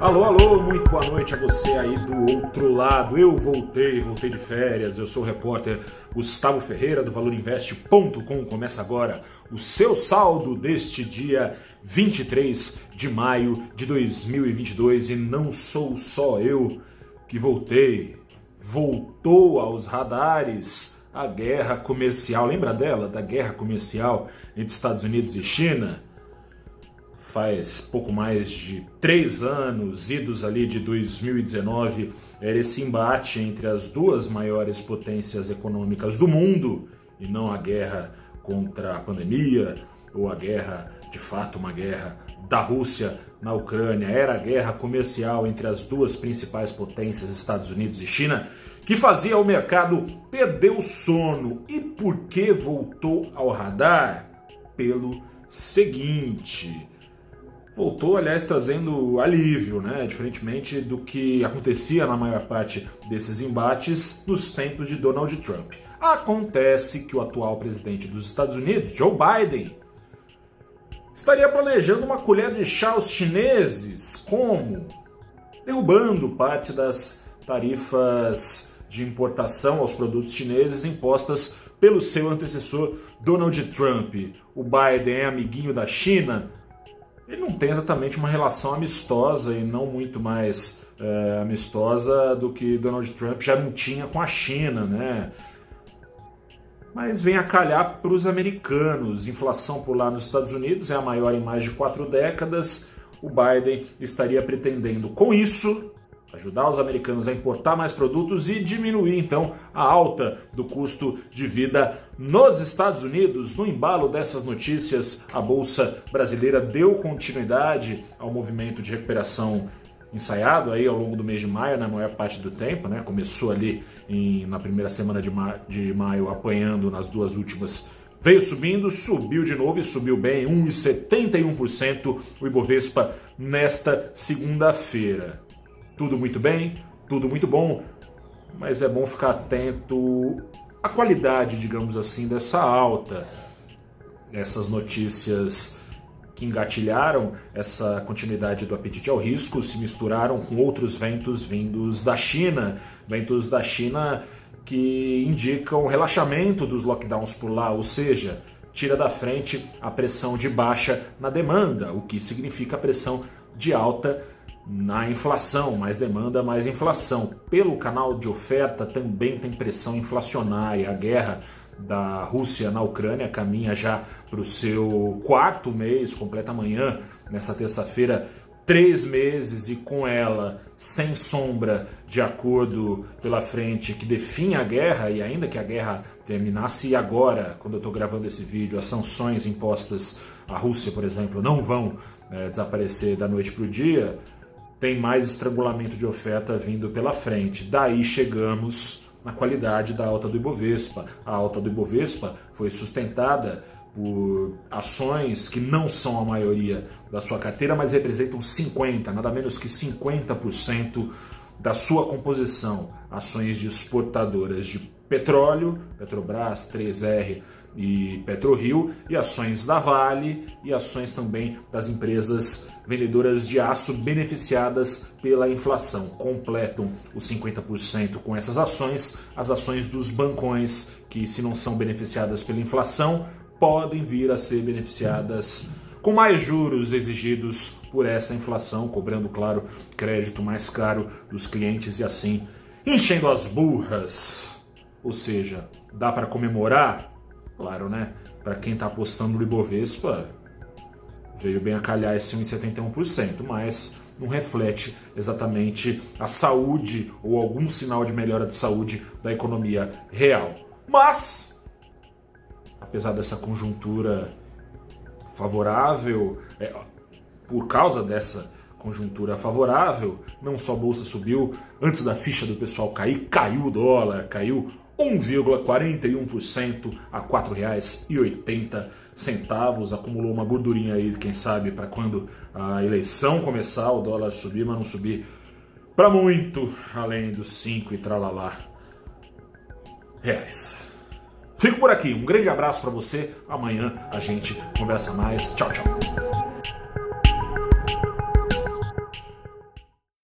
Alô, alô, muito boa noite a você aí do outro lado. Eu voltei, voltei de férias. Eu sou o repórter Gustavo Ferreira do ValorInvest.com. Começa agora o seu saldo deste dia 23 de maio de 2022 e não sou só eu que voltei. Voltou aos radares a guerra comercial. Lembra dela, da guerra comercial entre Estados Unidos e China? Faz pouco mais de três anos, idos ali de 2019, era esse embate entre as duas maiores potências econômicas do mundo, e não a guerra contra a pandemia, ou a guerra, de fato, uma guerra da Rússia na Ucrânia, era a guerra comercial entre as duas principais potências, Estados Unidos e China, que fazia o mercado perder o sono. E por que voltou ao radar? Pelo seguinte voltou, aliás, trazendo alívio, né? diferentemente do que acontecia na maior parte desses embates nos tempos de Donald Trump. Acontece que o atual presidente dos Estados Unidos, Joe Biden, estaria planejando uma colher de chá aos chineses, como derrubando parte das tarifas de importação aos produtos chineses impostas pelo seu antecessor Donald Trump. O Biden é amiguinho da China, ele não tem exatamente uma relação amistosa e não muito mais é, amistosa do que Donald Trump já não tinha com a China, né? Mas vem a calhar para os americanos. Inflação por lá nos Estados Unidos é a maior em mais de quatro décadas. O Biden estaria pretendendo, com isso, ajudar os americanos a importar mais produtos e diminuir então a alta do custo de vida nos Estados Unidos. No embalo dessas notícias, a bolsa brasileira deu continuidade ao movimento de recuperação ensaiado aí ao longo do mês de maio, na maior parte do tempo, né? Começou ali em, na primeira semana de, ma de maio, apanhando nas duas últimas veio subindo, subiu de novo e subiu bem, 1,71% o Ibovespa nesta segunda-feira. Tudo muito bem, tudo muito bom, mas é bom ficar atento à qualidade, digamos assim, dessa alta. Essas notícias que engatilharam essa continuidade do apetite ao risco se misturaram com outros ventos vindos da China, ventos da China que indicam relaxamento dos lockdowns por lá, ou seja, tira da frente a pressão de baixa na demanda, o que significa pressão de alta na inflação, mais demanda, mais inflação. Pelo canal de oferta também tem pressão inflacionária. A guerra da Rússia na Ucrânia caminha já para o seu quarto mês, completa amanhã, nessa terça-feira, três meses e com ela sem sombra de acordo pela frente que define a guerra e ainda que a guerra terminasse agora, quando eu estou gravando esse vídeo, as sanções impostas à Rússia, por exemplo, não vão é, desaparecer da noite para o dia, tem mais estrangulamento de oferta vindo pela frente. Daí chegamos na qualidade da alta do Ibovespa. A alta do Ibovespa foi sustentada por ações que não são a maioria da sua carteira, mas representam 50, nada menos que 50% da sua composição. Ações de exportadoras de petróleo, Petrobras, 3R, e PetroRio e ações da Vale e ações também das empresas vendedoras de aço beneficiadas pela inflação. Completam os 50% com essas ações, as ações dos bancões que se não são beneficiadas pela inflação, podem vir a ser beneficiadas com mais juros exigidos por essa inflação, cobrando, claro, crédito mais caro dos clientes e assim enchendo as burras. Ou seja, dá para comemorar Claro, né? Para quem está apostando no Ibovespa, veio bem a calhar esse 1,71%, mas não reflete exatamente a saúde ou algum sinal de melhora de saúde da economia real. Mas, apesar dessa conjuntura favorável, é, por causa dessa conjuntura favorável, não só a bolsa subiu, antes da ficha do pessoal cair, caiu o dólar, caiu 1,41% a R$ 4,80. Acumulou uma gordurinha aí, quem sabe, para quando a eleição começar, o dólar subir, mas não subir para muito além dos 5 e tralalá reais. Fico por aqui, um grande abraço para você. Amanhã a gente conversa mais. Tchau, tchau.